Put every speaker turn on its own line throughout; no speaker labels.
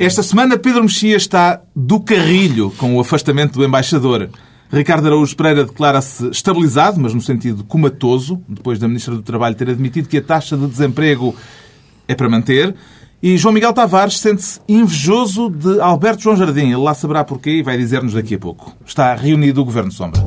Esta semana, Pedro Mexia está do carrilho com o afastamento do embaixador. Ricardo Araújo Pereira declara-se estabilizado, mas no sentido comatoso, depois da Ministra do Trabalho ter admitido que a taxa de desemprego é para manter. E João Miguel Tavares sente-se invejoso de Alberto João Jardim. Ele lá saberá porquê e vai dizer-nos daqui a pouco. Está reunido o Governo Sombra.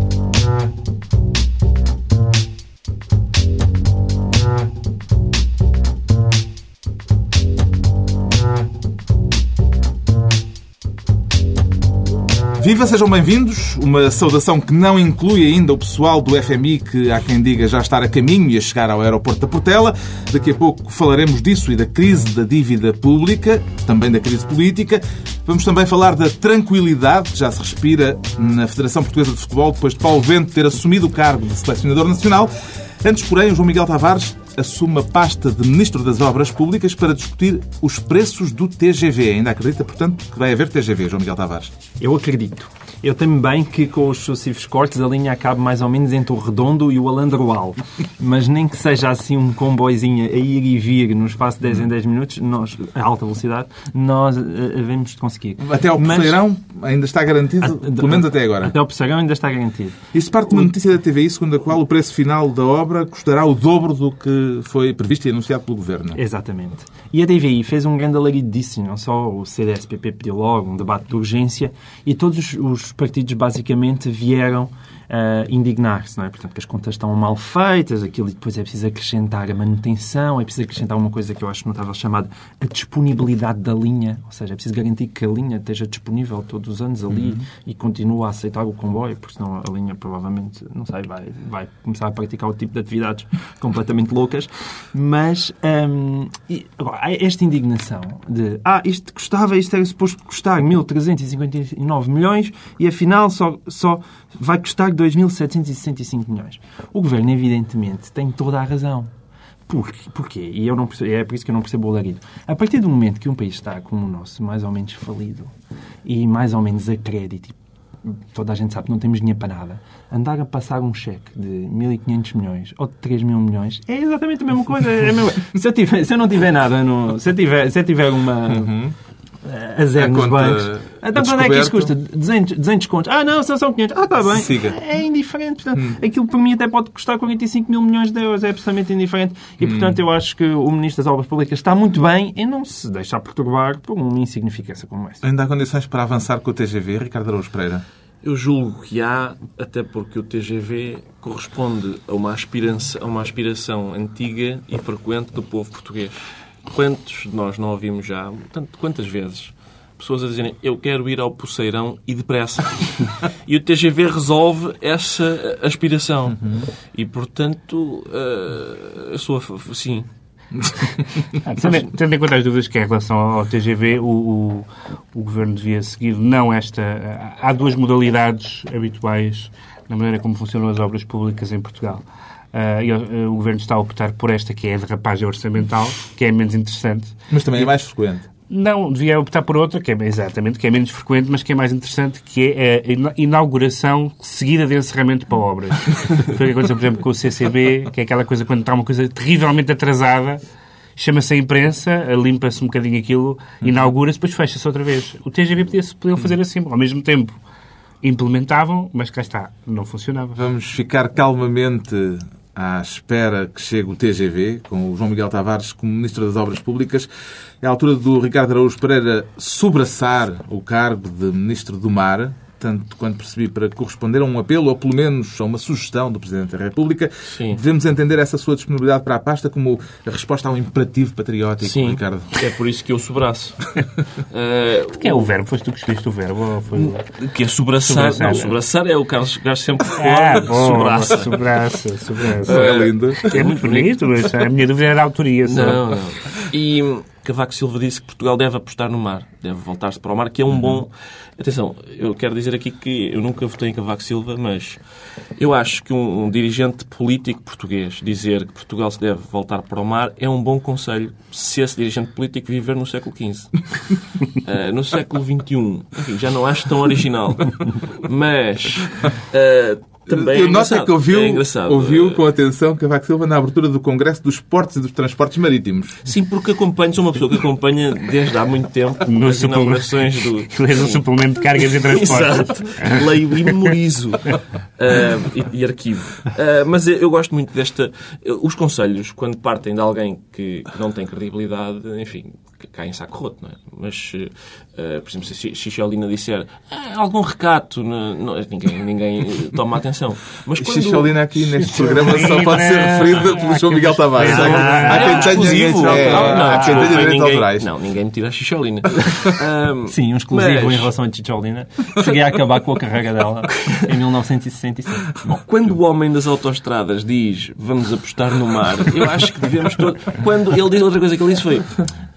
Viva, sejam bem-vindos. Uma saudação que não inclui ainda o pessoal do FMI, que há quem diga já estar a caminho e a chegar ao aeroporto da Portela. Daqui a pouco falaremos disso e da crise da dívida pública, também da crise política. Vamos também falar da tranquilidade que já se respira na Federação Portuguesa de Futebol, depois de Paulo Vento ter assumido o cargo de selecionador nacional. Antes, porém, o João Miguel Tavares assume a pasta de Ministro das Obras Públicas para discutir os preços do TGV. Ainda acredita, portanto, que vai haver TGV, João Miguel Tavares?
Eu acredito. Eu temo bem que com os sucessivos cortes a linha acabe mais ou menos entre o Redondo e o Alandroal. Mas nem que seja assim um comboizinho a ir e vir no espaço de 10 em 10 minutos, nós, a alta velocidade, nós devemos conseguir.
Até ao Poceirão ainda está garantido, a, pelo menos até agora.
Até ao Poceirão ainda está garantido.
Isso parte de uma notícia da TVI, segundo a qual o preço final da obra custará o dobro do que foi previsto e anunciado pelo Governo.
Exatamente. E a TVI fez um grande alarido disso, não só o CDSPP pediu logo um debate de urgência e todos os, os partidos basicamente vieram uh, indignar-se, não é? Portanto, que as contas estão mal feitas, aquilo e depois é preciso acrescentar a manutenção, é preciso acrescentar uma coisa que eu acho notável chamada a disponibilidade da linha, ou seja, é preciso garantir que a linha esteja disponível todos os anos ali uhum. e continue a aceitar o comboio, porque senão a linha provavelmente, não sei, vai, vai começar a praticar o tipo de atividades completamente loucas. Mas um, e, agora, esta indignação de ah, isto custava, isto era suposto custar 1.359 milhões e afinal só, só vai custar 2.765 milhões. O governo, evidentemente, tem toda a razão. Por, porquê? E eu não percebo, é por isso que eu não percebo o alarido. A partir do momento que um país está como o nosso, mais ou menos falido, e mais ou menos a crédito, toda a gente sabe que não temos dinheiro para nada, andar a passar um cheque de 1.500 milhões ou de 3 mil milhões é exatamente a mesma coisa. É a mesma... se, eu tiver, se eu não tiver nada, no... se, eu tiver, se eu tiver uma... Uhum a zero a nos bancos. Então quando é que isso custa? 200, 200 contos. Ah, não, só são 500. Ah, está bem. Siga. É indiferente. Portanto, hum. Aquilo por mim até pode custar 45 mil milhões de euros. É absolutamente indiferente. E, hum. portanto, eu acho que o Ministro das Obras Públicas está muito bem em não se deixar perturbar por uma insignificância como essa.
Ainda há condições para avançar com o TGV, Ricardo Araújo Pereira?
Eu julgo que há, até porque o TGV corresponde a uma aspiração, a uma aspiração antiga e frequente do povo português. Quantos de nós não ouvimos já, tanto, quantas vezes, pessoas a dizerem eu quero ir ao Poceirão e depressa. e o TGV resolve essa aspiração. Uhum. E, portanto, uh, a sua... Sim.
tendo, em conta as dúvidas que é em relação ao TGV, o, o, o, Governo devia seguir não esta... Há duas modalidades habituais na maneira como funcionam as obras públicas em Portugal. Uh, e, uh, o Governo está a optar por esta, que é a derrapagem orçamental, que é menos interessante.
Mas também é mais frequente.
Não, devia optar por outra, que é exatamente, que é menos frequente, mas que é mais interessante, que é a inauguração seguida de encerramento para obras. Foi o que aconteceu, por exemplo, com o CCB, que é aquela coisa quando está uma coisa terrivelmente atrasada, chama-se a imprensa, limpa-se um bocadinho aquilo, inaugura-se, depois fecha-se outra vez. O TGV podia, podiam fazer assim, ao mesmo tempo implementavam, mas cá está, não funcionava.
Vamos ficar calmamente à espera que chegue o TGV, com o João Miguel Tavares como Ministro das Obras Públicas. É a altura do Ricardo Araújo Pereira sobraçar o cargo de Ministro do Mar, tanto quanto percebi, para corresponder a um apelo, ou pelo menos a uma sugestão do Presidente da República. Sim. Devemos entender essa sua disponibilidade para a pasta como a resposta a um imperativo patriótico,
Sim.
Ricardo.
É por isso que eu sobraço.
uh, que é o verbo? Foste tu que escolheste o verbo? Foi...
Que é sobraçar. sobraçar. Não, sobraçar é o Carlos Gás sempre
ah, bom, sobraça. Sobraça, sobraça.
É lindo.
É muito bonito, mas a minha dúvida era a autoria.
Só. Não, não. E Cavaco Silva disse que Portugal deve apostar no mar, deve voltar-se para o mar, que é um uhum. bom. Atenção, eu quero dizer aqui que eu nunca votei em Cavaco Silva, mas eu acho que um, um, dirigente político português dizer que Portugal se deve voltar para o mar é um bom conselho se esse dirigente político viver no século XV. uh, eh, no século XXI, enfim, já não acho tão original. Mas uh, Também é
Eu noto é que ouviu,
É
ouviu com atenção Cavaco Silva na abertura do Congresso dos Portos e dos Transportes Marítimos.
Sim, porque acompanho, sou uma pessoa que acompanha desde há muito tempo
No
as inaugurações do...
Tu és um suplemento de cargas e transportes.
Exato. Leio e memorizo. Ah, e, e arquivo. Ah, mas eu, eu gosto muito desta... Os conselhos, quando partem de alguém que, que não tem credibilidade, enfim, que cai em saco roto, não é? Mas, ah, por exemplo, se a Xixolina disser "Ah, algum recato, não, não- ninguém, ninguém eh, toma atenção. Mas quando...
Xixolina aqui neste programa só pode ser
Xixolina.
referida pelo João Miguel Tavares. Há
É
quem tenha
exclusivo.
é, há quem tenha direito
ninguém,
autorais.
não, ninguém me tira a Xixolina. Ah,
Sim, um exclusivo
Mas-
em relação a Chicholina. Seria acabar com a carreira dela em 1965. Bom,
Quando o homem das autoestradas diz vamos apostar no mar, eu acho que devemos todos. Quando ele diz outra coisa que ele disse foi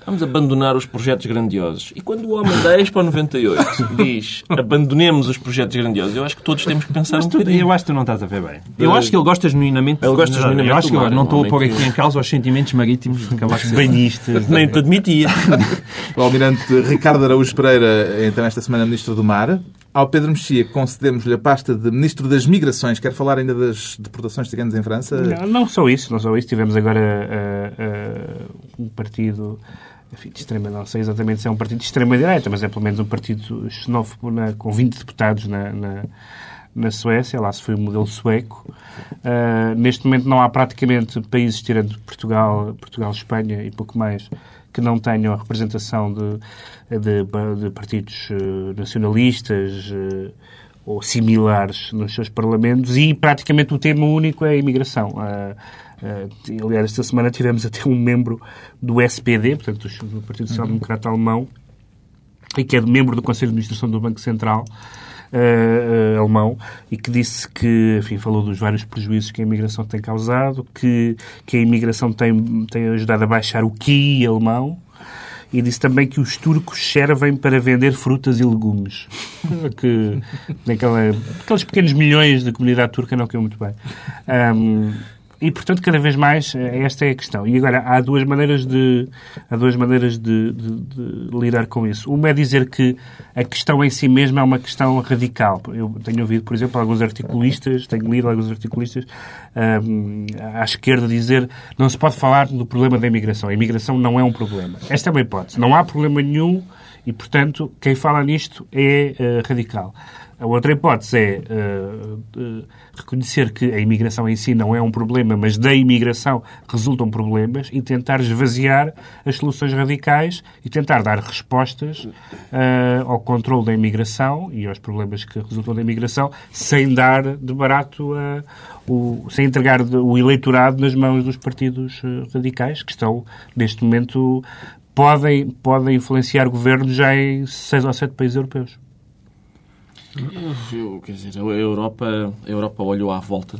vamos abandonar os projetos grandiosos. E quando o homem da Expo 98 diz abandonemos os projetos grandiosos, eu acho que todos temos que pensar
Mas
um
tu,
bocadinho.
eu acho que tu não estás a ver bem. Eu acho que ele gosta genuinamente.
Ele gosta
Não,
genuinamente
Eu acho que eu não
é
estou a pôr
que-
aqui em causa os sentimentos marítimos de Cavaco Silva.
Banhistas.
Nem te admitia.
O almirante Ricardo Araújo Pereira, então esta semana Ministro do Mar. Ao Pedro Mexia concedemos-lhe a pasta de Ministro das Migrações. Quer falar ainda das deportações ciganas em França?
Não, não só isso, não só isso. Tivemos agora ah, ah, um partido enfim, de extrema, não sei exatamente se é um partido de extrema-direita, mas é pelo menos um partido xenófobo na- com 20 deputados na, na, na Suécia, lá se foi o modelo sueco. Ah, neste momento não há praticamente países, tirando Portugal, Portugal, Espanha e pouco mais, que não tenham a representação de, de, de partidos eh, nacionalistas eh, ou similares nos seus parlamentos e praticamente o tema único é a imigração. Ah, ah, aliás, esta semana tivemos até um membro do SPD, portanto, do Partido Social Democrata Alemão, e que é membro do Conselho de Administração do Banco Central eh, eh, alemão e que disse que, enfim, falou dos vários prejuízos que a imigração tem causado, que, que a imigração tem, tem ajudado a baixar o QI alemão e disse também que os turcos servem para vender frutas e legumes. que naquela, aqueles pequenos milhões da comunidade turca não caiu muito bem. Ahm, e, portanto, cada vez mais, eh, esta é a questão. E agora, há duas maneiras de, há duas maneiras de, de- de lidar com isso. Uma é dizer que a questão em si mesma é uma questão radical. Eu tenho ouvido, por exemplo, alguns articulistas, tenho lido alguns articulistas ahm, à esquerda dizer não se pode falar do problema da imigração. A imigração não é um problema. Esta é uma hipótese. Não há problema nenhum e, portanto, quem fala nisto é eh, radical. A outra hipótese é eh, eh, reconhecer que a imigração em si não é um problema, mas da imigração resultam problemas e tentar esvaziar as soluções radicais e tentar dar respostas eh, ao controle da imigração e aos problemas que resultam da imigração sem dar de barato a- o, sem entregar o eleitorado nas mãos dos partidos radicais que estão neste momento podem, podem influenciar governos já em seis ou sete países europeus.
Eu, quer dizer, a Europa, a Europa olhou à volta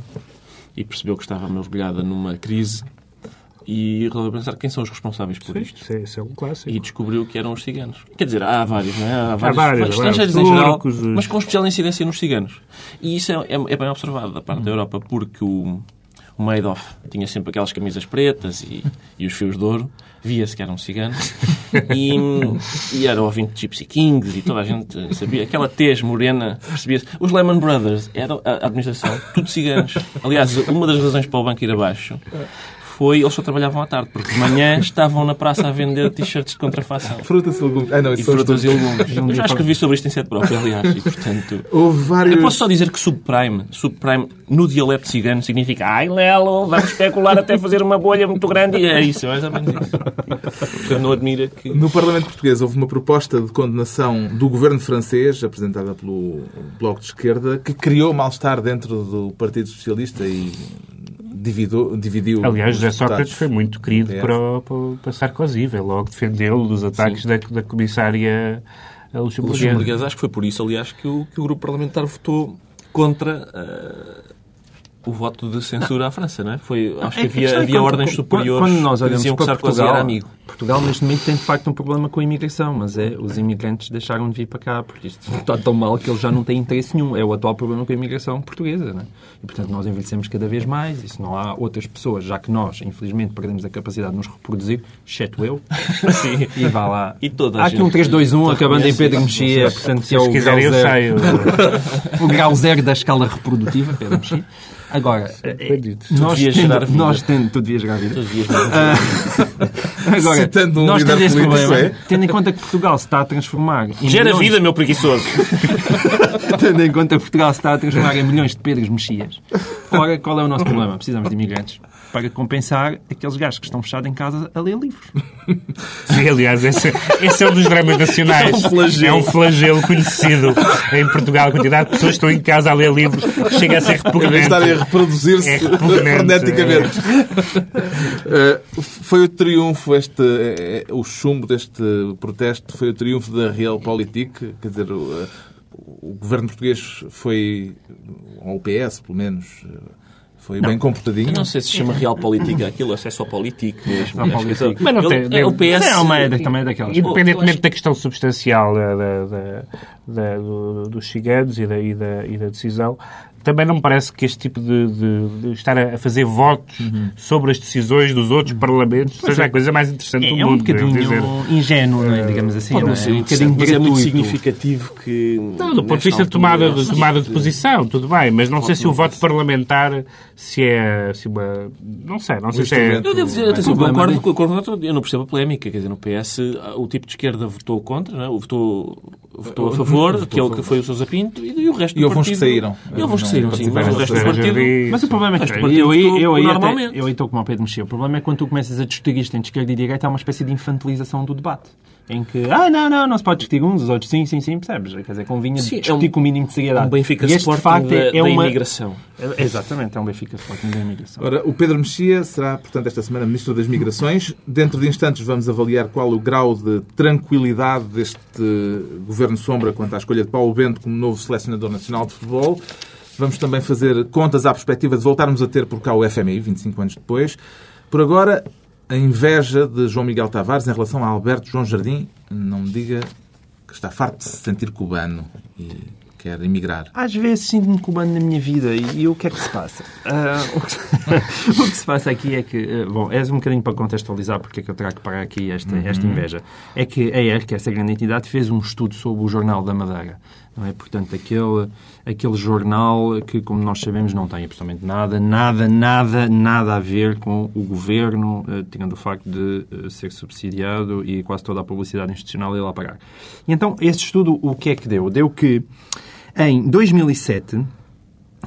e percebeu que estava mergulhada numa crise e resolveu pensar quem são os responsáveis por isto.
Isso é, isso é um clássico.
E descobriu que eram os ciganos. Quer dizer, há vários, não é? Há vários,
vários,
estrangeiros
vários.
em geral,
Turcos,
mas com especial incidência nos ciganos. E isso é, é- é bem observado da parte da Europa, porque o, o Madoff tinha sempre aquelas camisas pretas e, e os fios de ouro, via-se que era um cigano, e, e era ouvinte de Gypsy Kings e toda a gente sabia. Aquela tez morena, percebia-se. Os Lehman Brothers, era a a administração, tudo ciganos. Aliás, uma das razões para o banco ir abaixo foi eles só trabalhavam à tarde, porque de manhã estavam na praça a vender t-shirts de contrafação.
Frutas e legumes. Ah, não,
E frutas e legumes. Eu já escrevi sobre isto em sete próprio, aliás, e portanto...
Houve vários...
Eu posso só dizer que subprime, subprime no dialeto cigano significa ai Lelo, vamos especular até fazer uma bolha muito grande e é isso, é mais ou menos isso. Portanto, não admira que...
No Parlamento Português houve uma proposta de condenação do governo francês, apresentada pelo Bloco de Esquerda, que criou mal-estar dentro do Partido Socialista e dividiu, dividiu
Aliás,
os
José. Sócrates foi muito querido
É.
para, o- para, Sarkozy, veio logo defendê-lo dos ataques da, da comissária luxemburguesa.
Luxemburguesa, acho que foi por isso, aliás, que o, que o grupo parlamentar votou contra ah, o voto de censura à França, não é? Foi, acho que
É
havia,
questão é
havia
quando-
ordens superiores
quando nós
que
olhamos
diziam que
para
Sarkozy
Portugal,
era amigo.
Portugal neste momento tem de facto um problema com a imigração, mas é os imigrantes deixaram de vir para cá porque isto está tão mal que eles já não têm interesse nenhum. É o atual problema com a imigração portuguesa, não é? E portanto nós envelhecemos cada vez mais e se não há outras pessoas, já que nós, infelizmente, perdemos a capacidade de nos reproduzir, exceto eu,
Sim.
e vá lá.
E toda
há aqui um 3-2-1 acabando em Pedro. Mexia, portanto que
Se
é o grau zero, o grau zero da escala reprodutiva, Pedro Mexia. Agora, é- nós
devias
tendo, nós tendo, tu devias gerar vida.
Todos os dias
Agora,
Citando um
nós temos esse problema,
é?
tendo em conta que Portugal se está a transformar em
Gera
milhões,
vida, meu preguiçoso.
tendo em conta que Portugal se está a transformar em milhões de Pedros Mexias. Ora, qual é o nosso problema? Precisamos de imigrantes para compensar aqueles gajos que estão fechados em casa a ler livros.
Sim, aliás, esse, esse é um dos dramas nacionais.
É um flagelo.
É um flagelo conhecido em Portugal. A quantidade de pessoas que estão em casa a ler livros chega a ser repugnante.
estarem a reproduzir-se
É repugnante,
freneticamente. Uh, foi o triunfo, este, eh, o chumbo deste protesto, foi o triunfo da Realpolitik. Quer dizer, o, uh, o governo português foi, ou o PS, pelo menos, foi bem comportadinho.
Eu não sei se se chama real política aquilo, ou se é só político mesmo.
Só político.
Mas não
Ele-
tem-
é o PS.
É uma é também daquelas.
Independentemente da questão substancial da, da- da- da- do- dos ciganos e da, e, da, e da decisão, também não me parece que este tipo de, de- de estar a fazer votos sobre as decisões dos outros parlamentos seja a coisa mais interessante do
É, é um
mundo.
bocadinho
dizer.
ingênuo, não é? digamos assim.
Pode
não
não
é?
ser
um
interessante,
bocadinho
mas é muito significativo que...
Não, do ponto de vista de tomada, de tomada de posição, tudo bem, mas não sei se o voto parlamentar se é se uma. Não sei, não sei se é.
Eu devo dizer, atenção,
problema
concordo,
de-
concordo, eu não percebo a polémica. Quer dizer, no PS, o tipo de esquerda votou contra, não é? votou, votou a favor, que é o que foi o Sousa Pinto, e, e o resto
E
do
houve uns que
partido...
saíram.
E houve uns que saíram, sim, mas o resto do partido...
Mas o problema é que eu, eu,
partido
eu, aí até- eu aí estou como o Pedro Mexia. O problema é quando tu começas a discutir isto entre esquerda e direita, há uma espécie de infantilização do debate. Em que, ah, não, não, não se pode discutir uns, os outros sim, sim, sim, percebes? Quer dizer, convinha
Sim, é
discutir
um-
com o mínimo de seriedade.
Um Benfica
E este,
Sporting
facto,
da,
é, é
da
uma...
imigração.
É- Exatamente, é um Benfica Sporting da imigração.
Ora, o Pedro Mexia será, portanto, esta semana Ministro das Migrações. Dentro de instantes vamos avaliar qual o grau de tranquilidade deste Governo Sombra quanto à escolha de Paulo Bento como novo selecionador nacional de futebol. Vamos também fazer contas à perspectiva de voltarmos a ter por cá o FMI, 25 anos depois. Por agora, a inveja de João Miguel Tavares em relação a Alberto João Jardim. Não me diga que está farto de se sentir cubano e quer emigrar.
Às vezes sinto-me cubano na minha vida e, e o que é que se passa? Ah, o, que, o que se passa aqui é que, ah, bom, é um bocadinho para contextualizar porque é que eu trago para aqui esta, esta inveja. É que a ERC, essa grande entidade, fez um estudo sobre o Jornal da Madeira. Não é? Portanto, aquele, aquele jornal que, como nós sabemos, não tem absolutamente nada, nada, nada, nada a ver com o governo, ah, tirando o facto de ah, ser subsidiado e quase toda a publicidade institucional ir lá pagar. E então, esse estudo, o que é que deu? Deu que em 2007,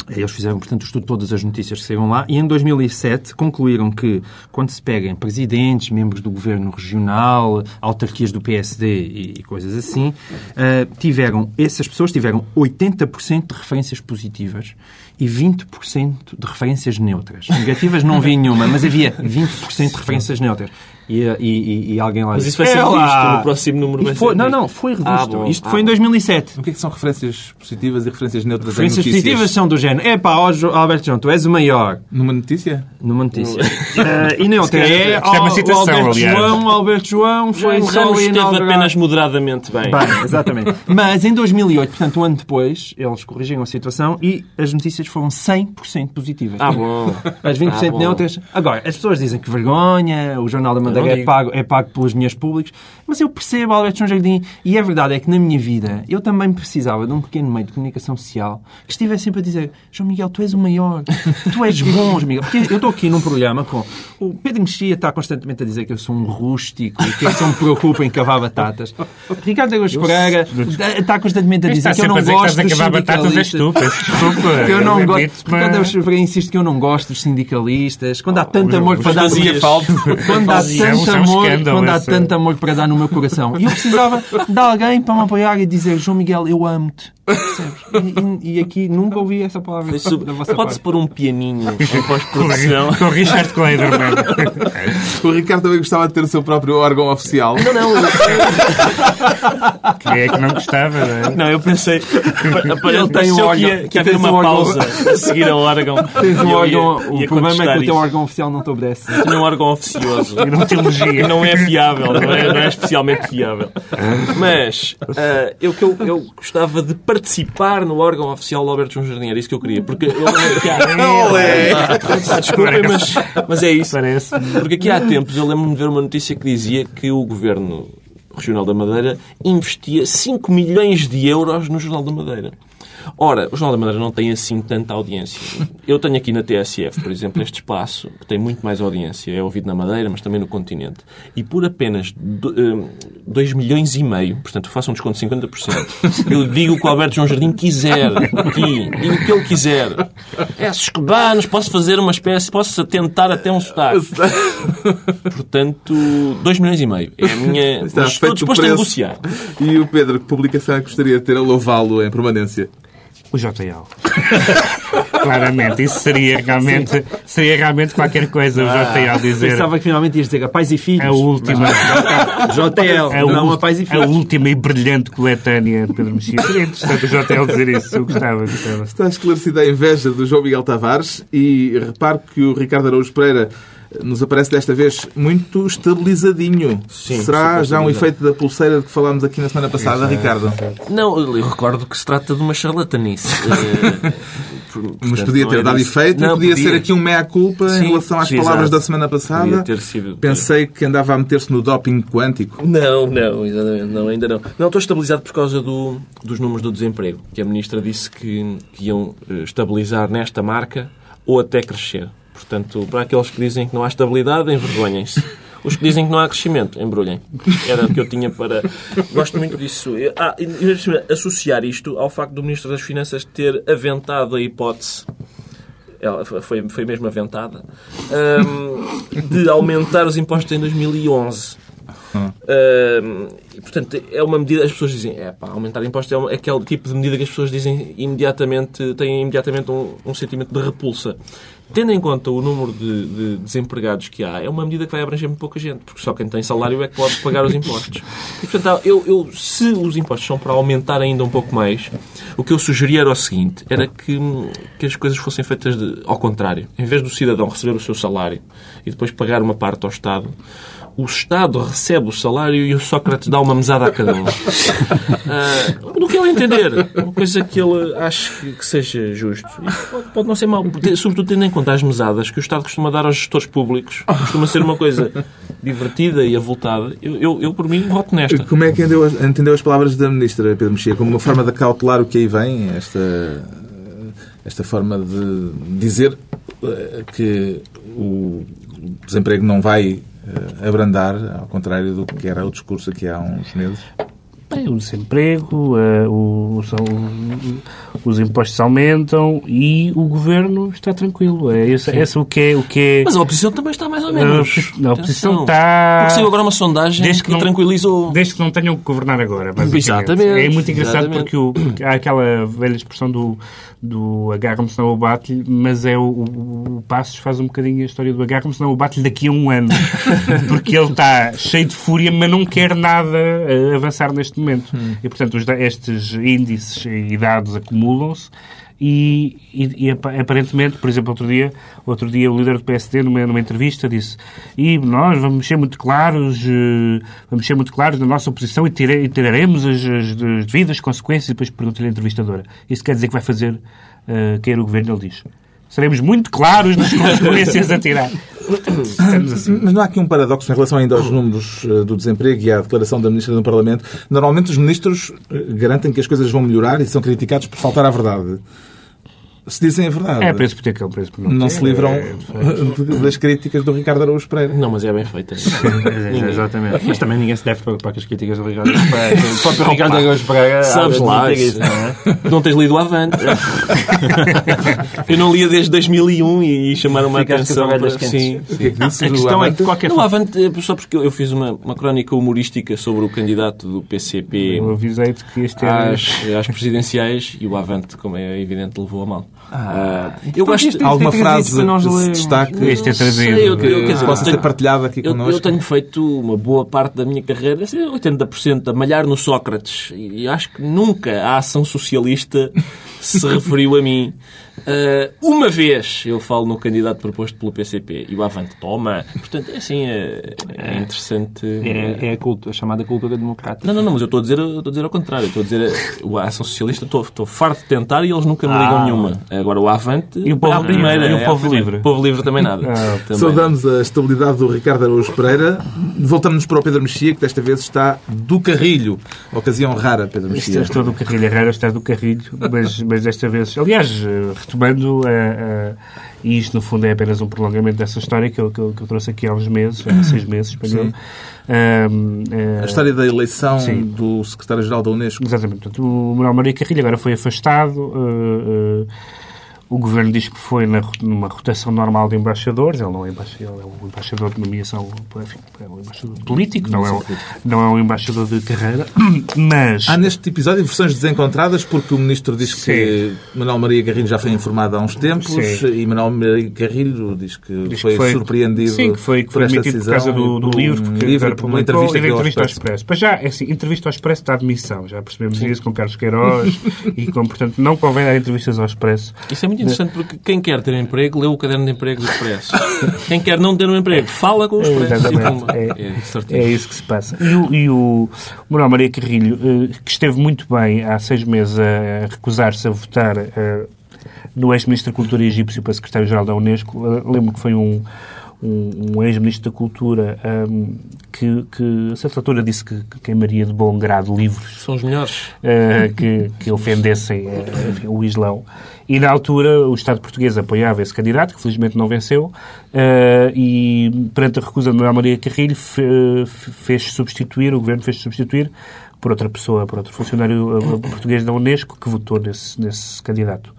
eles fizeram, portanto, o estudo de todas as notícias que saíram lá, e em 2007 concluíram que, quando se pegam presidentes, membros do governo regional, autarquias do PSD e, e coisas assim, eh, tiveram, essas pessoas tiveram 80% de referências positivas e 20% de referências neutras. Negativas não havia nenhuma, mas havia 20% de referências neutras. E, e- e- alguém lá
Mas isso vai ser
"É lá!"
revisto no próximo número. vai
foi-
ser
não, não, foi revisto.
Ah, bom.
Isto
Ah,
foi em
bom.
2007.
O que é que são referências positivas e referências neutras
Referências positivas são do género. Epá, Alberto João, tu és o maior.
Numa notícia?
Numa notícia. Eh, e
calhar
é,
isto é uma
ó,
citação,
o Alberto
aliás.
João, Alberto João foi
Foi
só
esteve
inaugurar-
apenas moderadamente bem.
Bem, exatamente. Mas em 2008, portanto um ano depois, eles corrigiram a situação e as notícias foram 100% positivas.
Ah, bom.
As 20%
Ah,
neutras. Agora, as pessoas dizem que vergonha, o Jornal da Madeira é pago, é pago pelos dinheiros públicos, mas eu percebo Alberto João Jardim e a verdade é que na minha vida eu também precisava de um pequeno meio de comunicação social que estivesse sempre a dizer João Miguel, tu és o maior, tu és bom, João Miguel. Porque eu estou aqui num programa com o Pedro Mexia está constantemente a dizer que eu sou um rústico e que eu só me preocupo em cavar batatas. Ricardo Agos Pereira está constantemente a dizer que eu não gosto dos
cavar batatas, Desculpa.
Que eu não gosto.
admito-me-
Ricardo Agos Pereira insiste que eu não gosto dos sindicalistas. Quando há tanto
os-
amor para dar no meu quando há tanto
é um
amor, quando há tanto amor para dar no meu coração. E eu precisava de alguém para me apoiar e dizer João Miguel, eu amo-te. E, e- e aqui nunca ouvi essa palavra
Isso-
da vossa
Pode-se pôr um pianinho em pós-produção.
Com o Richard Kleiderman.
O Ricardo também gostava de ter o seu próprio órgão oficial.
Não, não, eu-
Quem é que não gostava, não é?
não, eu pensei.
Ele tem um
que
órgão-
ia, que ia haver
tens
uma
um órgão-
pausa a seguir ao órgão.
Tens um
E
órgão,
ia-
o problema é que o teu órgão oficial não te obedece.
Tinha um órgão oficioso.
E não
é fiável, não é, não é especialmente fiável. Mas ah, eu, que eu, eu gostava de participar no órgão oficial do Alberto João Jardim, era isso que eu queria. Porque eu lembro que há... Desculpem, mas, mas é isso.
Parece.
Porque aqui há tempos eu lembro-me de ver uma notícia que dizia que o Governo Regional da Madeira investia 5 milhões de euros no Jornal da Madeira. Ora, o Jornal da Madeira não tem assim tanta audiência. Eu tenho aqui na TSF, por exemplo, este espaço que tem muito mais audiência. É ouvido na Madeira, mas também no continente. E por apenas 2 milhões e meio, portanto, façam um desconto de 50%, eu digo o que o Alberto João Jardim quiser aqui. Digo o que ele quiser. É, escobanos, posso fazer uma espécie, posso tentar até um sotaque. Portanto, 2 milhões e meio. É a minha.
Está
estou disposto a negociar.
E o Pedro, que publicação é que gostaria de ter a louvá-lo em permanência?
O JL. Claramente, isso seria realmente, seria realmente qualquer coisa, o JL dizer
Pensava que finalmente ias dizer a pais e filhos.
a última,
JL,
a,
não a pais e
a
filhos.
última e brilhante coletânea de Pedro Mexia. Seria interessante o JL dizer isso, eu gostava, gostava.
Está esclarecida a inveja do João Miguel Tavares e reparo que o Ricardo Araújo Pereira nos aparece desta vez muito estabilizadinho.
Sim,
Será já um efeito da pulseira de que falámos aqui na semana passada, Ricardo?
Não, eu recordo que se trata de uma charlatanice. Eh, por-
Mas
portanto,
podia ter dado
isso.
efeito
Não,
e podia, ser aqui um meia-culpa em relação às
sim,
palavras
exato.
da semana passada.
Podia ter sido.
Pensei que andava a meter-se no doping quântico.
Não, não, exatamente, não, ainda não. Não, estou estabilizado por causa do, dos números do desemprego, que a Ministra disse que, que iam eh, estabilizar nesta marca ou até crescer. Portanto, para aqueles que dizem que não há estabilidade, envergonhem-se. Os que dizem que não há crescimento, embrulhem. Era o que eu tinha para... Gosto muito disso. Ah, associar isto ao facto do Ministro das Finanças ter aventado a hipótese ela foi, foi mesmo aventada, hum, de aumentar os impostos em 2011. Hum, e, portanto, é uma medida. As pessoas dizem, é pá, aumentar impostos é um- é aquele tipo de medida que as pessoas dizem imediatamente, têm imediatamente um, um sentimento de repulsa. Tendo em conta o número de, de desempregados que há, é uma medida que vai abranger muito pouca gente, porque só quem tem salário é que pode pagar os impostos. E, portanto, eu, eu, se os impostos são para aumentar ainda um pouco mais, o que eu sugeria era o seguinte: era que, que as coisas fossem feitas de- ao contrário. Em vez do cidadão receber o seu salário e depois pagar uma parte ao Estado, o Estado recebe o salário e o Sócrates dá uma mesada a cada um. Ah, do que ele entender. Uma coisa que ele ache que, que seja justo. Pode, pode não ser mau. Te- Sobretudo tendo em conta as mesadas que o Estado costuma dar aos gestores públicos. Costuma ser uma coisa divertida e avultada. Eu, eu, eu, por mim, voto nesta.
Como é que entendeu, as- entendeu as palavras da Ministra Pedro Mexia? Como uma forma de cautelar o que aí vem? Esta, esta forma de dizer eh, que o desemprego não vai abrandar, ao contrário do que era o discurso aqui há uns meses?
Bem, o desemprego, eh, o- são- os impostos aumentam e o governo está tranquilo. É esse, esse o que é. O que é
Mas a oposição também está mais ou
a,
menos.
a oposição está.
Porque saiu agora uma sondagem
Desde
que,
não-
tranquilizou.
Desde que não tenham que governar agora.
Exatamente,
É muito engraçado
exatamente.
porque, o, há aquela velha expressão do, do agarra-me senão eu bato-lhe, mas é o, o, o Passos faz um bocadinho a história do agarra-me senão eu bato-lhe daqui a um ano. porque ele está cheio de fúria, mas não quer nada eh, avançar neste momento. E, portanto, os estes índices e dados acumulam-se e, e- e apa- aparentemente, por exemplo, outro dia, outro dia o líder do PSD, numa, numa entrevista, disse e nós vamos ser muito claros, eh, vamos ser muito claros na nossa posição e, tira- e tiraremos as, as devidas consequências. E depois pergunta-lhe a entrevistadora, isso quer dizer que vai fazer eh, cair o governo? Ele diz, seremos muito claros nas consequências a tirar. Assim.
Mas não há aqui um paradoxo em relação ainda aos números eh, do desemprego e à declaração da Ministra no Parlamento? Normalmente os ministros eh, garantem que as coisas vão melhorar e são criticados por faltar à verdade. Se dizem a verdade.
É preço por ter que é um preço por não
Não
ter,
se livram
é, de-
das críticas do Ricardo Araújo Pereira.
Não, mas é bem feita.
É, Exatamente. Mas também ninguém se deve preocupar com as críticas do Ricardo Araújo Pereira. O próprio Ricardo Araújo Pereira
Sabes lá, isso.
não é?
Não tens lido o Avante. Eu não lia desde 2001 e chamaram uma
Ficaste
atenção para... Sim,
é disse
A questão é que qualquer
Não, Avante, eh, só porque eu eu fiz uma, uma crónica humorística sobre o candidato do PCP
Eu avisei-te que este era...
às, às presidenciais e o Avante, como é evidente, levou a mal. Ah, eu
Então,
gosto...
é-
Alguma
trazido
frase se destaque
Este é trazido.
eu- eu-
que
dizer,
possa
tenho-
ser partilhado aqui
Eu,
connosco?
eu tenho feito uma boa parte da minha carreira, assim, 80% a malhar no Sócrates. E acho que nunca a ação socialista se referiu a mim. Ah, uma vez eu falo no candidato proposto pelo PCP e o Avante toma. Portanto, é assim, é, é interessante.
É, é a, cultura, a chamada cultura democrática.
Não, não, não, mas eu estou a dizer, estou a dizer ao contrário. Estou a dizer, a ação socialista, estou, estou farto de tentar e eles nunca me ligam
Ah.
nenhuma. Agora o Avante,
E o povo-
à primeira.
e o
é
povo livre?
O povo livre também nada.
Ah,
Também.
Saudamos a estabilidade do Ricardo Araújo Pereira. Voltamos para o Pedro Mexia, que desta vez está do carrilho. Ocasião rara, Pedro Mexia.
estou do Carrilho Herrera, está do Carrilho, mas, mas desta vez... Aliás, eh, retomando, eh, eh, e isto no fundo é apenas um prolongamento dessa história que eu, que eu, que eu trouxe aqui há uns meses, há seis meses. Ahm, eh,
A história da eleição
Sim.
do secretário-geral da Unesco.
Exatamente. Portanto, o Manuel Maria Carrilho agora foi afastado. O governo diz que foi na, numa rotação normal de embaixadores. Ele não é embaixador, ele é um embaixador de nomeação, enfim, é um embaixador político, não é, um, não é um embaixador de carreira. Mas.
Há neste episódio versões desencontradas porque o ministro diz que Manuel Maria Garrilho já foi informado há uns tempos
Sim.
e Manuel Maria Garrilho diz que,
Diz
foi,
que foi-
surpreendido
Sim, que foi, que
por
foi
esta
demitido por
decisão
causa do, do
por um
livro que
livro,
agora
por uma entrevista
entrevista ao
Expresso.
Mas já, é assim, entrevista ao Expresso está admissão, já percebemos isso com Carlos Queiroz e com, portanto, não convém dar entrevistas ao Expresso.
Isso é muito interessante porque quem quer ter emprego lê o caderno de emprego do Expresso. Quem quer não ter um emprego fala com o Expresso.
Exatamente.
E pumba.
É,
É
é isso que se passa. E o, e o Manuel Maria Carrilho, eh, que esteve muito bem há seis meses a recusar-se a votar eh, no ex-ministro da Cultura egípcio para secretário-geral da Unesco, eh, lembro que foi um, um, um ex-ministro da Cultura ehm, que, que, a certa altura, disse que, que queimaria de bom grado livros
São os melhores.
eh, que, que ofendessem enfim, o Islão. E na altura o Estado português apoiava esse candidato, que felizmente não venceu, eh, e perante a recusa de Manuel Maria Carrilho fe- fez substituir, o governo fez substituir por outra pessoa, por outro funcionário português da Unesco que votou nesse, nesse candidato.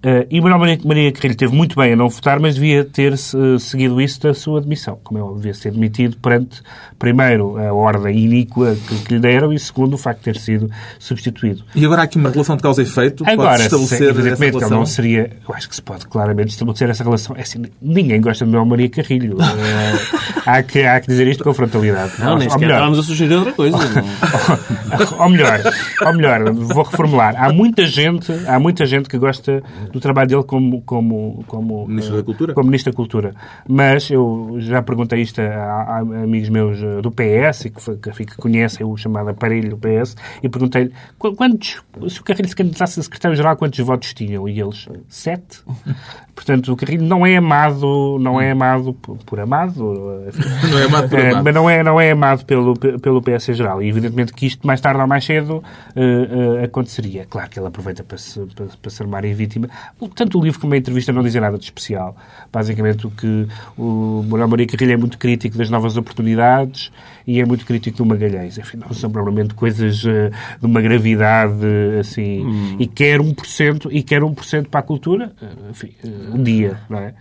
Eh, e Manuel Maria, Maria Carrilho teve muito bem a não votar, mas devia ter eh, seguido isso da sua admissão. Como óbvio, devia ser demitido perante, primeiro, a ordem iníqua que, que lhe deram e, segundo, o facto de ter sido substituído.
E agora há aqui uma relação de causa e efeito.
Agora,
estabelecer
se-
essa
evidentemente, ele
relação.
não seria... Eu acho que se pode claramente estabelecer essa relação. É assim, ninguém gosta de Manuel Maria Carrilho. Eh, há, que, há que dizer isto com frontalidade.
Não, nem
Ou
sequer
melhor,
estávamos a sugerir outra coisa. não.
ou melhor, ou melhor, vou reformular. Há muita gente, há muita gente que gosta do trabalho dele como como como
Ministro
eh,
da Cultura?
Como Ministro da Cultura. Mas eu já perguntei isto a, a- amigos meus eh, do PS e que, que, conhecem o chamado aparelho do PS e perguntei-lhe "Qu- quantos se o Carrilho se candidatasse a secretário-geral quantos votos tinham e eles sete. Portanto, o Carrilho não é amado, não é amado por, por amado,
Não é amado por
eh,
amado.
mas não é, não é amado pelo, pelo PS em geral. E evidentemente que isto mais tarde ou mais cedo eh, eh, aconteceria. Claro que ele aproveita para se, para, para se armar em vítima. Tanto o livro como a entrevista não dizem nada de especial. Basicamente o que o Manuel Maria Carrilho é muito crítico das novas oportunidades e é muito crítico do Magalhães. Enfim, não são provavelmente coisas eh, de uma gravidade assim. E quer 1% e quer 1% para a cultura. eh, Enfim, eh, um dia, não é?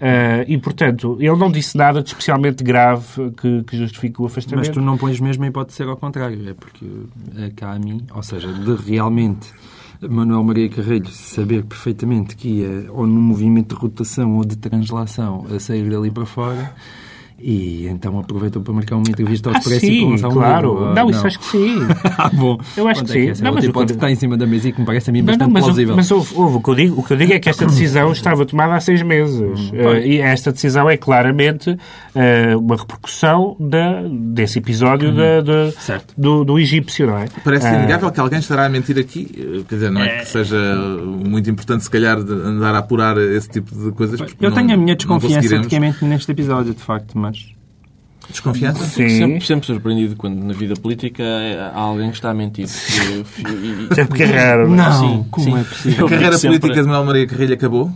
Ah, e, portanto, ele não disse nada de especialmente grave que, que justifique o afastamento.
Mas tu não pões mesmo a hipótese de ser ao contrário. É porque é cá a mim, ou seja, de realmente Manuel Maria Carrilho saber perfeitamente que ia ou num movimento de rotação ou de translação a sair dali para fora e então aproveitou para marcar uma entrevista ao
Ah,
Expresso e
sim,
lançar um
claro.
livro.
Não, isso acho que sim.
Ah, bom.
Eu acho que
é
sim.
essa é
Não, mas
outra
o que
que está em cima da mesa e que me parece a mim
Não,
bastante
não, mas, o-
plausível.
mas houve, houve. O, que eu digo, o que eu digo é que esta decisão estava tomada há seis meses. Eh, e esta decisão é claramente eh, uma repercussão da, desse episódio da- da-
Certo.
do, do egípcio, não é?
Parece
Ah,
inegável que alguém estará a mentir aqui. Eh, Quer dizer, não é, que seja muito importante, se calhar, de andar a apurar esse tipo de coisas.
Eu
não-
tenho a minha
não
desconfiança de quem mente neste episódio, de facto, mas...
Desconfiança?
Sim.
Sempre, sempre surpreendido quando na vida política há alguém que está a mentir.
Sempre que é raro.
Não,
Sim,
como
sim.
é possível?
A carreira
fico sempre-
política de Manuel Maria Carrilho acabou?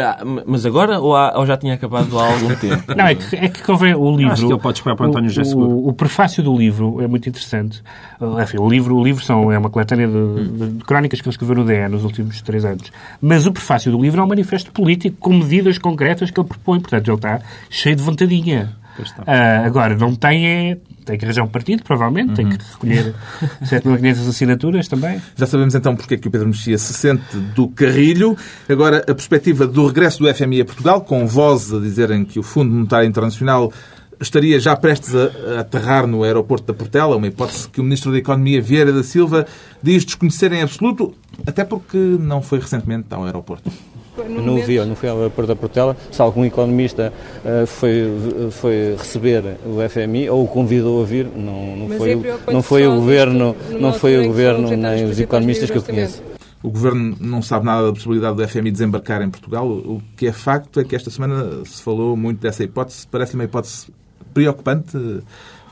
Ah, mas agora ou, há- ou já tinha acabado há algum tempo?
Não, é que, é que convém o livro.
Acho que ele pode esperar para o António José
o,
Seguro.
o, o prefácio do livro é muito interessante. Uh, Enfim, o livro, o livro são, é uma coletânea de, de- de crónicas que ele escreveu no DE nos últimos três anos. Mas o prefácio do livro é um manifesto político com medidas concretas que ele propõe. Portanto, ele está cheio de vontadinha. Ah, agora, não tem é... Tem que arranjar um partido, provavelmente. Tem que recolher 7.500 assinaturas também.
Já sabemos então porque é que o Pedro Mexia se sente do Carrilho. Agora, a perspectiva do regresso do FMI a Portugal, com vozes a dizerem que o Fundo Monetário Internacional estaria já prestes a, a aterrar no aeroporto da Portela, uma hipótese que o Ministro da Economia, Vieira da Silva, diz desconhecer em absoluto, até porque não foi recentemente ao aeroporto.
Não o vi, eu não fui ao aeroporto da Portela. Se algum economista eh, foi, foi receber o FMI ou o convidou a vir, não, não
Mas
foi,
é
não foi o governo, não foi o governo nem os economistas que eu conheço.
O Governo não sabe nada da possibilidade do FMI desembarcar em Portugal. O que é facto é que esta semana se falou muito dessa hipótese. Parece-lhe uma hipótese preocupante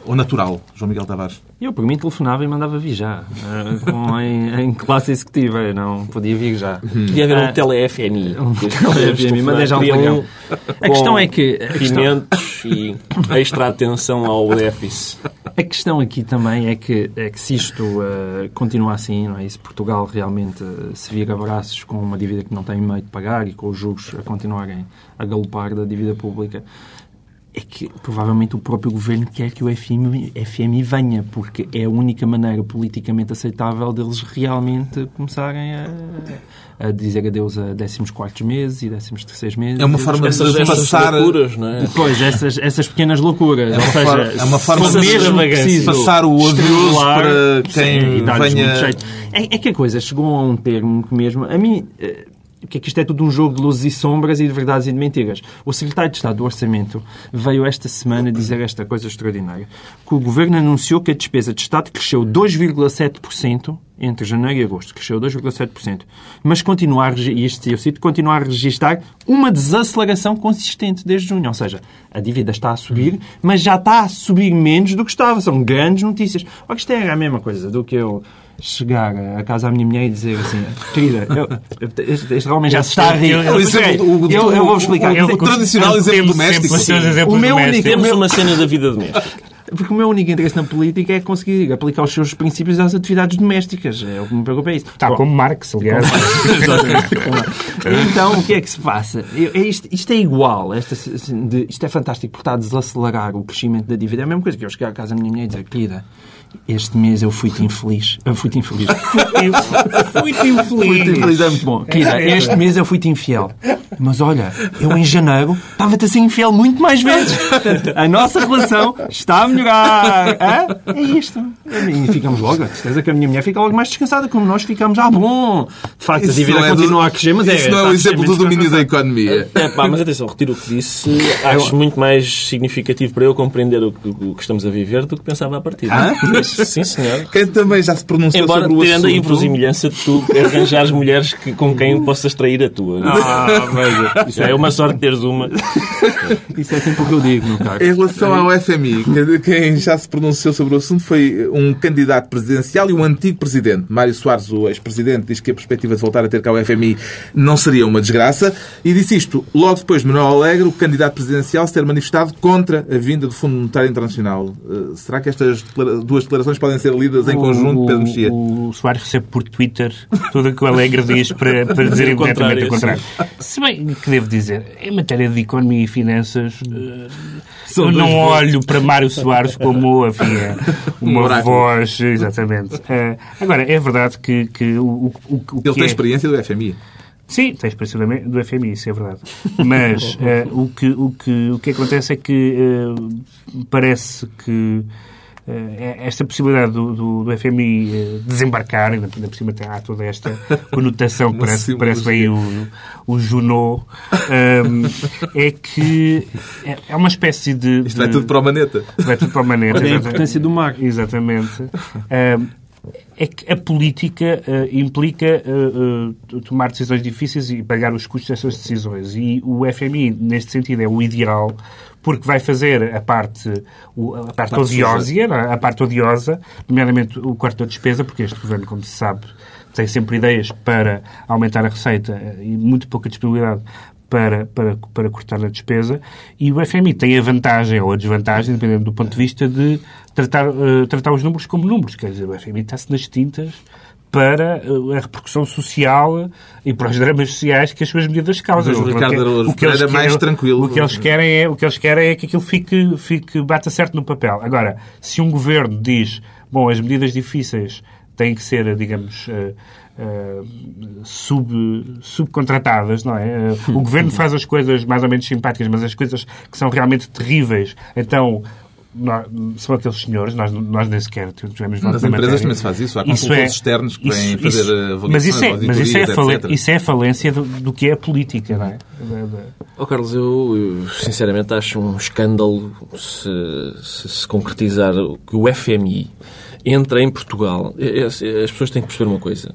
ou natural, João Miguel Tavares?
Eu, por mim, telefonava e mandava vir já. eh, com, em, em classe executiva. Eu não podia vir já.
Podia haver
Ah,
um tele-FMI.
um tele-FMI, mandei já um. A questão é que- a questão-
Pimentos e extra atenção ao déficit.
A questão aqui também é que, é que se isto eh, continua assim, não é? E se Portugal realmente eh, se vira braços com uma dívida que não tem meio de pagar e com os juros a continuarem a galopar da dívida pública, é que provavelmente o próprio governo quer que o FMI, FMI venha, porque é a única maneira politicamente aceitável deles realmente começarem a, a dizer adeus a 14 meses e 13 meses.
É uma forma de
Essas, essas
passar-
loucuras, não é?
Pois, essas, essas pequenas loucuras. Ou seja,
forma- é uma forma de Passar o odioso para quem
sim,
venha-.
É, é que a coisa chegou a um termo que mesmo... A mim... que é que isto é tudo um jogo de luzes e sombras e de verdades e de mentiras. O secretário de Estado do Orçamento veio esta semana dizer esta coisa extraordinária. Que o Governo anunciou que a despesa de Estado cresceu 2,7% entre janeiro e agosto. Cresceu 2,7%. Mas continua a, isto eu cito, continua a registrar uma desaceleração consistente desde junho. Ou seja, a dívida está a subir, mas já está a subir menos do que estava. São grandes notícias. Ora, isto é a mesma coisa do que eu chegar a casa à minha mulher e dizer assim, querida, eu- este, este homem já se está a rir.
Eu- eu-
O exemplo- o-
Eu- eu vou explicar.
o- o
Eu-
tradicional exemplo doméstico.
sempre os seus
Sim.
exemplos
O meu único-
Temos uma cena da vida doméstica.
Porque o meu único interesse na política é conseguir aplicar os seus princípios às atividades domésticas. É o que me preocupa é isso.
Está
Bom,
como Marx, aliás.
então, o que é que se passa? Eu- é isto, isto é igual. Esta, assim, de- isto é fantástico porque está a desacelerar o crescimento da dívida. É a mesma coisa que eu chegar à casa da minha mulher e dizer, querida, este mês eu fui-te infeliz. Eu fui-te infeliz.
Fui-te
Fui-te
infeliz.
infeliz, é muito bom. Querida, este mês eu fui-te infiel. Mas olha, eu em janeiro estava-te a ser infiel muito mais vezes. Portanto, a nossa relação está a melhorar. Hã? É isto. E ficamos logo, a certeza que a minha mulher fica logo mais descansada, como nós ficamos. Ah, bom. De facto, a
Isso
dívida
não é do-
continua a crescer, mas é.
Isso não é o
a
exemplo do domínio da economia.
É, pá, mas atenção, retiro o que disse. Acho muito mais significativo para eu compreender o que, o que estamos a viver do que pensava a partir. Sim, senhor.
Quem também já se pronunciou
Embora
sobre o
tendo a
assunto...
inverosimilhança de tu arranjares mulheres que, com quem possas trair a tua.
Ah, veja.
Isso é uma sorte teres uma.
Isso é sempre o que eu digo, meu caro.
Em relação ao FMI, que- quem já se pronunciou sobre o assunto foi um candidato presidencial e um antigo presidente. Mário Soares, o ex-presidente, diz que a perspectiva de voltar a ter cá o FMI não seria uma desgraça e disse isto logo depois de Manuel Alegre, o candidato presidencial, se ter manifestado contra a vinda do Fundo Monetário Internacional. Eh, Será que estas duas declarações podem ser lidas em conjunto, Pedro Mexia?
O, o Soares recebe por Twitter tudo o que o Alegre diz para, para dizer
O
imediatamente o contrário. Se bem que devo dizer, em matéria de economia e finanças, eh,
São
eu não olho para Mário Soares como enfim, é, uma voz. Exatamente. Eh, agora, é verdade que, que o, o, o, o
Ele
que
tem
é-
experiência do FMI.
Sim, tem experiência do- FMI, isso é verdade. Mas eh, o, que, o, que, o que acontece é que eh, parece que esta possibilidade do, do, do FMI eh, desembarcar, ainda, por cima tem, há toda esta conotação que parece, parece bem o, o Junot, ehm, é que é, é uma espécie de...
Isto vai
de-
tudo para o maneta.
vai tudo para a maneira.
Olha a
exatamente.
importância do mar.
Exatamente. Ahm, é que a política uh, implica uh, uh, tomar decisões difíceis e pagar os custos dessas decisões. E o FMI, neste sentido, é o ideal, porque vai fazer a parte, a parte, odiosa, é? a parte odiosa, nomeadamente o corte da despesa, porque este governo, como se sabe, tem sempre ideias para aumentar a receita e muito pouca disponibilidade para, para, para cortar a despesa e o FMI tem a vantagem ou a desvantagem, dependendo do ponto de vista, de tratar, uh, tratar os números como números. Quer dizer, o FMI está-se nas tintas para eh, a repercussão social e para os dramas sociais que as suas medidas causam.
Mas o Ricardo Araújo
o que eles
mais tranquilo.
O que eles querem é, o que eles querem é que aquilo fique, fique bata certo no papel. Agora, se um governo diz, bom, as medidas difíceis têm que ser, digamos, uh, uh, sub, subcontratadas, não é? Uh, o governo faz as coisas mais ou menos simpáticas, mas as coisas que são realmente terríveis, então nós, são aqueles senhores, nós, nós nem sequer tivemos
Nas empresas também se faz isso, há consultores é, externos que vêm isso, fazer avaliações,
mas isso é, mas isso é, a falen, isso é a falência do, do, que é a política, não é?
Oh, Carlos, eu, eu, sinceramente acho um escândalo se, se, se concretizar que o FMI entra em Portugal. As pessoas têm que perceber uma coisa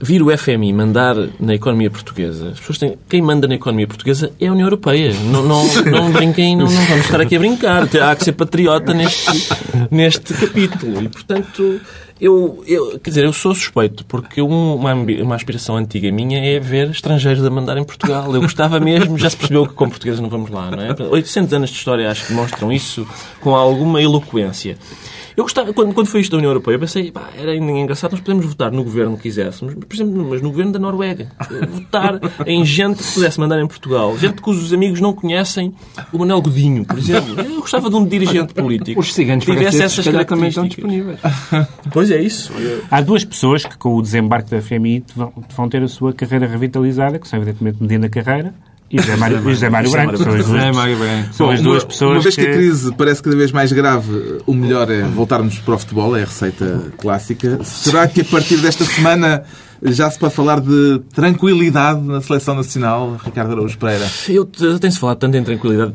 vir o FMI mandar na economia portuguesa, as pessoas têm, quem manda na economia portuguesa é a União Europeia. Não, não, não brinquem, não, não vamos estar aqui a brincar. Há que ser patriota neste, neste capítulo. E, portanto, eu, eu, quer dizer, eu sou suspeito, porque uma, uma aspiração antiga minha é ver estrangeiros a mandar em Portugal. Eu gostava mesmo, já se percebeu que com portugueses não vamos lá, não é? 800 anos de história acho que mostram isso com alguma eloquência. Eu gostava, quando, quando foi isto da União Europeia, eu pensei, pá, era engraçado, nós podemos votar no governo que quiséssemos, por exemplo, mas no governo da Noruega. Votar em gente que pudesse mandar em Portugal, gente cujos amigos não conhecem o Manuel Godinho, por exemplo. Eu gostava de um dirigente político
Os ciganos
que tivesse essas
características. também estão disponíveis.
Pois é isso.
Há duas pessoas que, com o desembarque da FMI, vão, vão ter a sua carreira revitalizada, que são, evidentemente, Medina Carreira, e José Mário, e José Mário Branco. São as duas, são as duas pessoas
Uma vez que...
que
a crise parece cada vez mais grave, o melhor é voltarmos para o futebol, é a receita clássica. Será que a partir desta semana já se pode falar de tranquilidade na seleção nacional, Ricardo Araújo Pereira?
Eu, tenho-se falado tanto em tranquilidade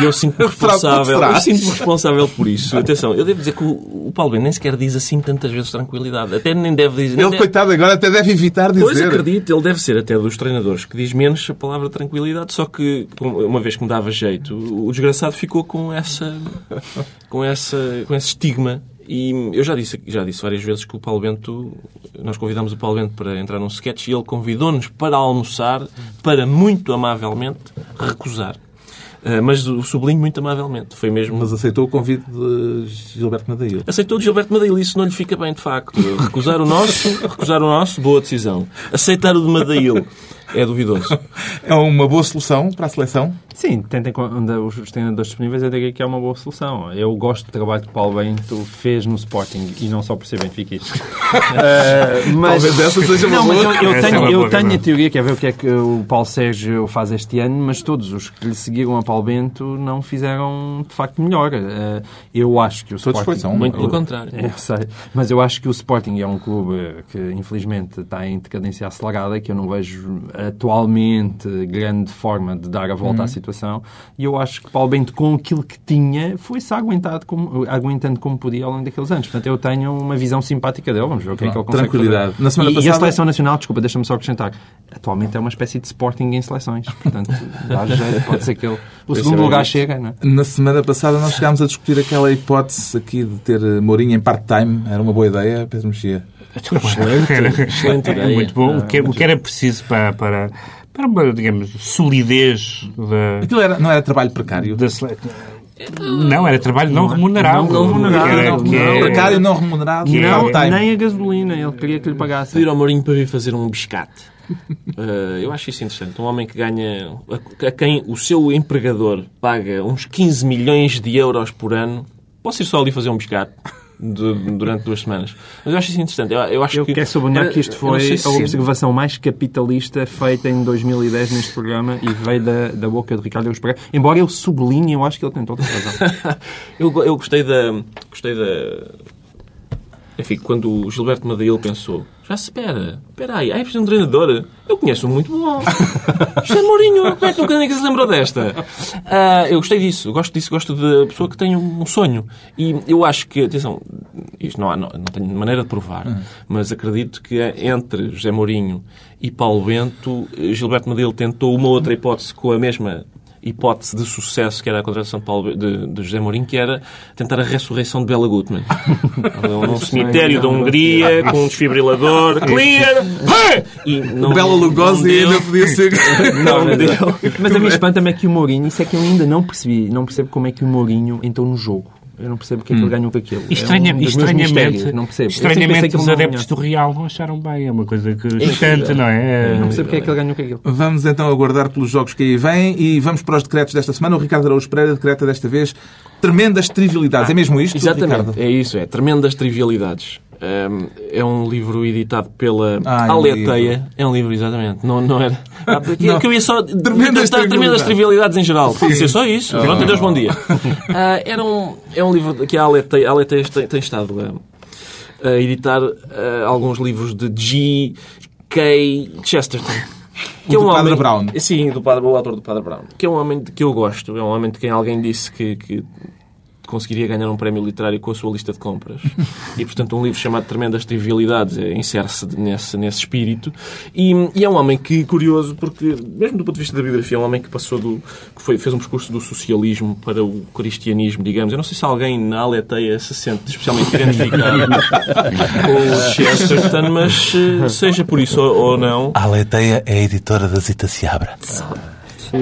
e eu sinto-me responsável, eu sinto responsável por isso. Atenção, eu devo dizer que o, o Paulo Bento nem sequer diz assim tantas vezes tranquilidade. Até nem deve dizer...
Ele, deve... coitado, agora até deve evitar dizer.
Pois, acredito, ele deve ser até dos treinadores que diz menos a palavra tranquilidade, só que, uma vez que me dava jeito, o desgraçado ficou com essa... com, essa, com esse estigma e eu já disse, já disse várias vezes que o Paulo Bento, nós convidámos o Paulo Bento para entrar num sketch e ele convidou-nos para almoçar, para muito amavelmente recusar. Uh, mas o sublinho muito amavelmente. Foi mesmo...
Mas aceitou o convite de Gilberto Madail.
Aceitou de Gilberto Madail. Isso não lhe fica bem, de facto. Recusar o nosso, recusar o nosso, boa decisão. Aceitar o de Madail é duvidoso.
É uma boa solução para a seleção?
Sim, tentem os treinadores disponíveis, eu diria que é uma boa solução. Eu gosto do trabalho que o Paulo Bento fez no Sporting e não só por ser benfiquista. uh,
mas, Talvez essa seja uma não,
boa. Mas eu, eu tenho, é eu tenho a teoria, quer ver o que é que o Paulo Sérgio faz este ano, mas todos os que lhe seguiram a Paulo Bento não fizeram de facto melhor. Uh, eu acho que o
todos
Sporting.
São,
muito pelo contrário.
É, sei, mas eu acho que o Sporting é um clube que infelizmente está em decadência acelerada, que eu não vejo atualmente grande forma de dar a volta à uhum. situação. E eu acho que Paulo Bento, com aquilo que tinha, foi-se aguentado como, aguentando como podia ao longo daqueles anos. Portanto, eu tenho uma visão simpática dele. Vamos ver o que é que ele consegue
Tranquilidade.
Fazer. Na semana e, passada... e a seleção nacional, desculpa, deixa-me só acrescentar, atualmente é uma espécie de Sporting em seleções. Portanto, dá jeito, pode ser que ele... O segundo lugar é chega, não é?
Na semana passada nós chegámos a discutir aquela hipótese aqui de ter Mourinho em part-time. Era uma boa ideia, Pedro Mexia.
Excelente, excelente ideia.
Muito bom. o, que, o que era preciso para, para, para uma, digamos, solidez da...
Aquilo era, não era trabalho precário?
Da Não, era trabalho não remunerado.
Não, remunerado. Era, não, é, precário não remunerado.
Que não, nem a gasolina. Ele queria que lhe pagasse.
Pedir ao Mourinho para vir fazer um biscate. Uh, eu acho isso interessante. Um homem que ganha... A, a quem o seu empregador paga uns 15 milhões de euros por ano. Posso ir só ali fazer um biscate? De, durante duas semanas. Mas eu acho isso interessante. Eu, eu acho
eu
que,
quero sublinhar que isto foi a observação mais capitalista feita em 2010 neste programa e veio da, da boca de Ricardo Eus Pereira. Embora eu sublinhe, eu acho que ele tem toda a razão.
eu, eu gostei da... Gostei da... Enfim, quando o Gilberto Madail pensou já se espera, espera aí, é preciso um treinador. Eu conheço um muito bom. José Mourinho, como é que nunca ninguém se lembrou desta? Ah, eu gostei disso, gosto disso, gosto da pessoa que tem um sonho. E eu acho que, atenção, isto não, há, não, não tenho maneira de provar, mas acredito que entre José Mourinho e Paulo Bento, Gilberto Medeiros tentou uma outra hipótese com a mesma hipótese de sucesso que era a contratação de, Paulo, de, de José Mourinho, que era tentar a ressurreição de Bela Gutmann. Num cemitério da Hungria, com um desfibrilador, clear! E não,
Bela Lugosi ainda podia ser.
Não, não deu.
Mas a mim espanta-me é que o Mourinho, isso é que eu ainda não percebi, não percebo como é que o Mourinho entrou no jogo. Eu não percebo o que é que ele ganhou com aquilo.
Estranha,
é um
estranhamente,
não percebo. Eu
estranhamente os adeptos do Real não acharam bem. É uma coisa que distante, não é?
Não percebo o que é que ele ganhou com aquilo.
Vamos então aguardar pelos jogos que aí vêm e vamos para os decretos desta semana. O Ricardo Araújo Pereira decreta desta vez tremendas trivialidades. é mesmo isto,
Exatamente,
Ricardo?
é isso, é. Tremendas Trivialidades. Um, é um livro editado pela
Ai, um
Aleteia. É um livro, exatamente. Não, não era. Ah, porque
Não.
eu ia só.
Tremendas trivialidades.
tremendas trivialidades em geral. Pode ser só isso. Pronto, adeus, bom dia. Ah, era um, é um livro que a Aleteia, a Aleteia tem, tem estado a, a editar ah, alguns livros de G.K. Chesterton. Que
O do Padre Brown.
Sim, do padre, o autor do Padre Brown. Que é um homem de que eu gosto. É um homem de quem alguém disse que, que conseguiria ganhar um prémio literário com a sua lista de compras. E, portanto, um livro chamado Tremendas Trivialidades é, insere-se nesse, nesse espírito. E, e é um homem que, curioso, porque, mesmo do ponto de vista da biografia, é um homem que passou do... que foi, fez um percurso do socialismo para o cristianismo, digamos. Eu não sei se alguém na Aleteia se sente especialmente identificado com o Chesterton, mas eh, seja por isso ou, ou não,
A Aleteia é a editora da Zita Seabra.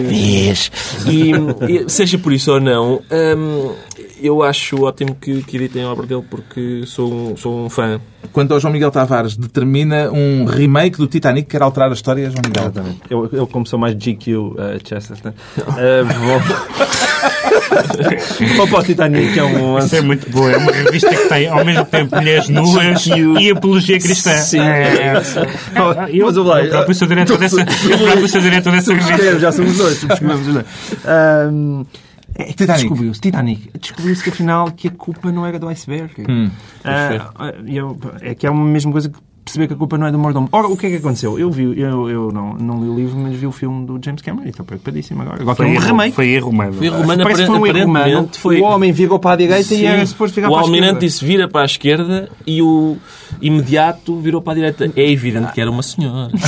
Diz.
E, e seja por isso ou não, hum, eu acho ótimo que, que editem a obra dele porque sou um, sou um fã.
Quanto ao João Miguel Tavares, determina um remake do Titanic que quer alterar a história, João Miguel.
Exatamente. Eu, eu como sou mais GQ uh, Chesterton, uh, vou... vou para o Titanic, é um...
Isso é muito boa. É uma revista que tem ao mesmo tempo mulheres nuas e apologia cristã.
Sim,
É,
é.
eu,
Mas, lá,
eu próprio sou diretor dessa, eu próprio sou diretor dessa revista.
Já somos dois, subscrevemos os dois. Que
Titanic.
Descobriu-se, Titanic. Descobriu-se que afinal que a culpa não era do iceberg. Ah, eu- é que é a mesma coisa que perceber que a culpa não é do mordomo. Ora, o que é que aconteceu? Eu vi, eu, eu não, não li o livro, mas vi o filme do James Cameron e estou preocupadíssimo agora. Agora
Foi
que é um
erro,
remake.
foi erro humano.
Foi romano,
Parece que foi um erro humano.
foi...
O homem virou para a direita e era suposto virar
o
para a
almirante
esquerda.
disse vira para a esquerda e o imediato virou para a direita. É evidente que era uma senhora.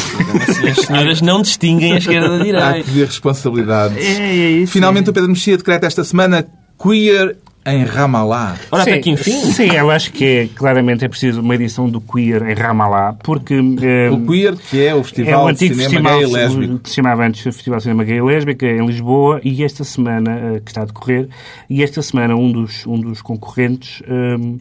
As senhoras não distinguem a esquerda da
Há que
direita.
ver responsabilidades.
É, é isso.
Finalmente o Pedro Mexia decreta esta semana queer em Ramallah.
Ora, até
Sim,
que enfim.
Sim, eu acho que é, claramente é preciso uma edição do Queer em Ramallah, porque... eh,
O queer, que é o
É
Festival de
antigo
Cinema
festival
Gay e Lésbico.
que se chamava antes o Festival de Cinema Gay e Lésbica em Lisboa e esta semana eh, que está a decorrer e esta semana um dos um dos concorrentes um,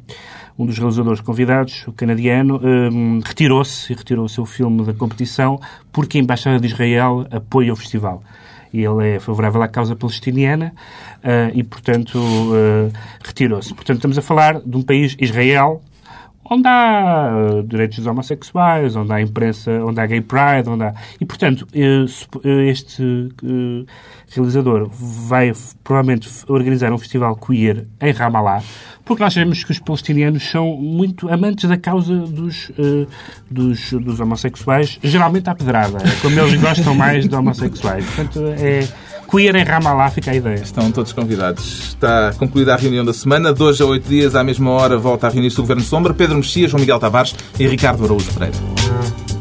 um dos realizadores convidados o canadiano um, retirou-se e retirou o seu filme da competição porque a embaixada de Israel apoia o festival e ele é favorável à causa palestiniana eh, e portanto eh, retirou-se portanto estamos a falar de um país Israel onde há eh, direitos dos homossexuais, onde há imprensa, onde há gay pride, onde há... E, portanto, eh, eh, este eh, realizador vai provavelmente organizar um festival queer em Ramallah, porque nós sabemos que os palestinianos são muito amantes da causa dos, eh, dos, dos homossexuais, geralmente à pedrada, é como eles gostam mais de homossexuais. Portanto, é queer em Ramallah, fica a ideia.
Estão todos convidados. Está concluída a reunião da semana. Hoje a oito dias, à mesma hora, volta a reunir-se o Governo Sombra, Pedro Mexia, João Miguel Tavares e Ricardo Araújo Pereira.